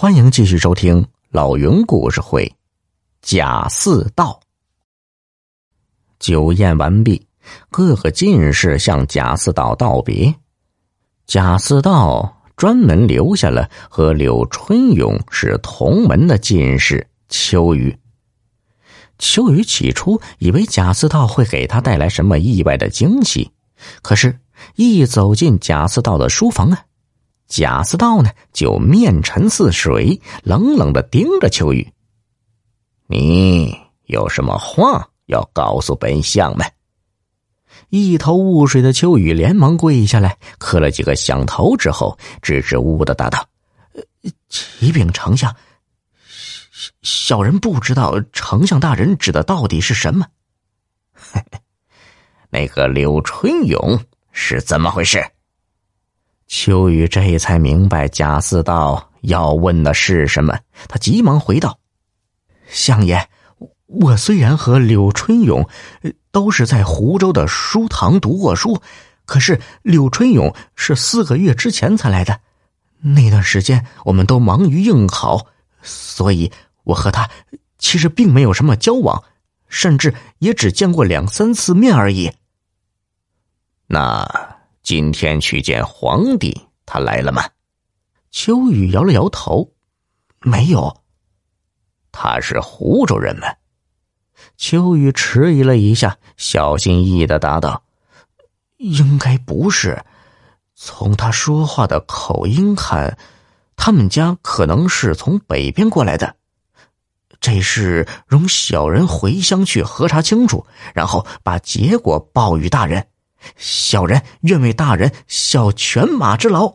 欢迎继续收听老云故事会，贾似道。酒宴完毕，各个进士向贾似道道别。贾似道专门留下了和柳春永是同门的进士秋雨。秋雨起初以为贾似道会给他带来什么意外的惊喜，可是，一走进贾似道的书房啊。贾似道呢，就面沉似水，冷冷的盯着秋雨。你有什么话要告诉本相们？一头雾水的秋雨连忙跪下来，磕了几个响头之后，支支吾吾的答道：“启禀丞相，小人不知道丞相大人指的到底是什么。那个柳春勇是怎么回事？”秋雨这才明白贾似道要问的是什么，他急忙回道：“相爷，我虽然和柳春勇都是在湖州的书堂读过书，可是柳春勇是四个月之前才来的，那段时间我们都忙于应考，所以我和他其实并没有什么交往，甚至也只见过两三次面而已。”那。今天去见皇帝，他来了吗？秋雨摇了摇头，没有。他是湖州人吗？秋雨迟疑了一下，小心翼翼的答道：“应该不是。从他说话的口音看，他们家可能是从北边过来的。这事容小人回乡去核查清楚，然后把结果报与大人。”小人愿为大人效犬马之劳。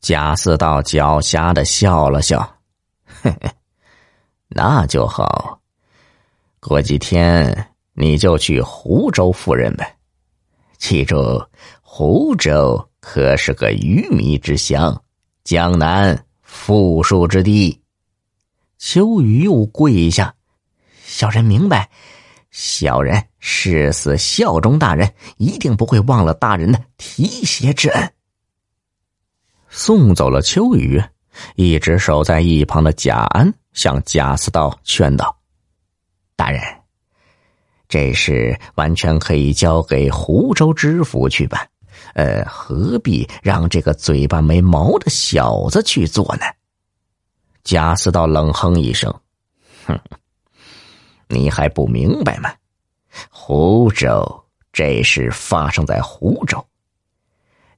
贾似道狡黠的笑了笑，那就好。过几天你就去湖州赴任呗。记住，湖州可是个鱼米之乡，江南富庶之地。秋雨又跪下，小人明白。小人誓死效忠大人，一定不会忘了大人的提携之恩。送走了秋雨，一直守在一旁的贾安向贾似道劝道：“大人，这事完全可以交给湖州知府去办，呃，何必让这个嘴巴没毛的小子去做呢？”贾似道冷哼一声：“哼。”你还不明白吗？湖州这事发生在湖州。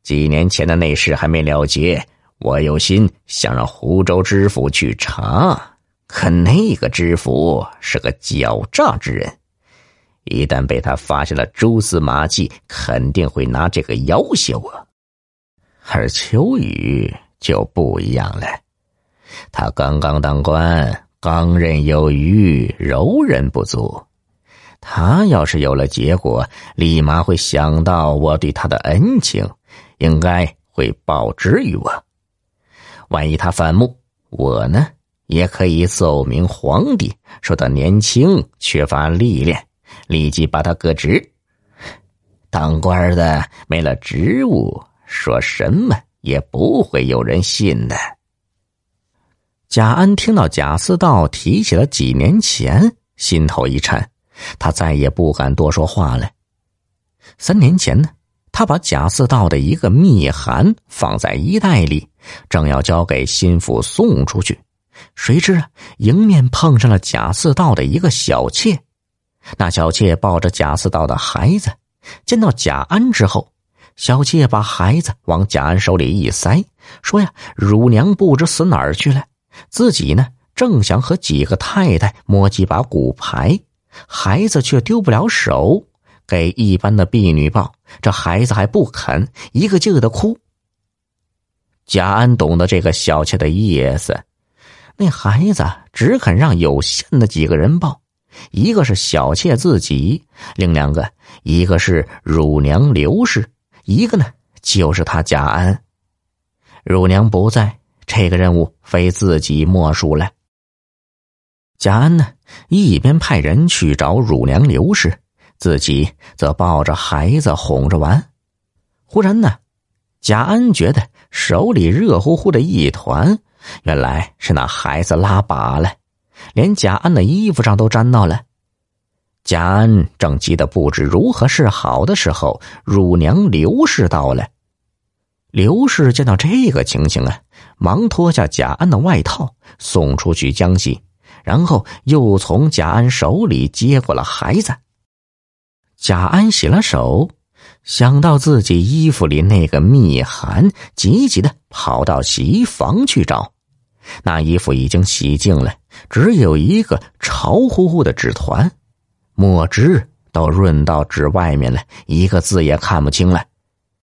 几年前的那事还没了结，我有心想让湖州知府去查，可那个知府是个狡诈之人，一旦被他发现了蛛丝马迹，肯定会拿这个要挟我。而秋雨就不一样了，他刚刚当官。刚韧有余，柔韧不足。他要是有了结果，立马会想到我对他的恩情，应该会报之于我。万一他反目，我呢也可以奏明皇帝，说他年轻缺乏历练，立即把他革职。当官的没了职务，说什么也不会有人信的。贾安听到贾似道提起了几年前，心头一颤，他再也不敢多说话了。三年前呢，他把贾似道的一个密函放在衣袋里，正要交给心腹送出去，谁知啊，迎面碰上了贾似道的一个小妾。那小妾抱着贾似道的孩子，见到贾安之后，小妾把孩子往贾安手里一塞，说呀：“乳娘不知死哪儿去了。”自己呢，正想和几个太太摸几把骨牌，孩子却丢不了手，给一般的婢女抱，这孩子还不肯，一个劲儿的哭。贾安懂得这个小妾的意思，那孩子只肯让有限的几个人抱，一个是小妾自己，另两个一个是乳娘刘氏，一个呢就是他贾安。乳娘不在。这个任务非自己莫属了。贾安呢，一边派人去找乳娘刘氏，自己则抱着孩子哄着玩。忽然呢，贾安觉得手里热乎乎的一团，原来是那孩子拉粑了，连贾安的衣服上都沾到了。贾安正急得不知如何是好的时候，乳娘刘氏到了。刘氏见到这个情形啊，忙脱下贾安的外套送出去浆洗，然后又从贾安手里接过了孩子。贾安洗了手，想到自己衣服里那个密函，急急的跑到洗衣房去找。那衣服已经洗净了，只有一个潮乎乎的纸团。墨汁都润到纸外面了，一个字也看不清了。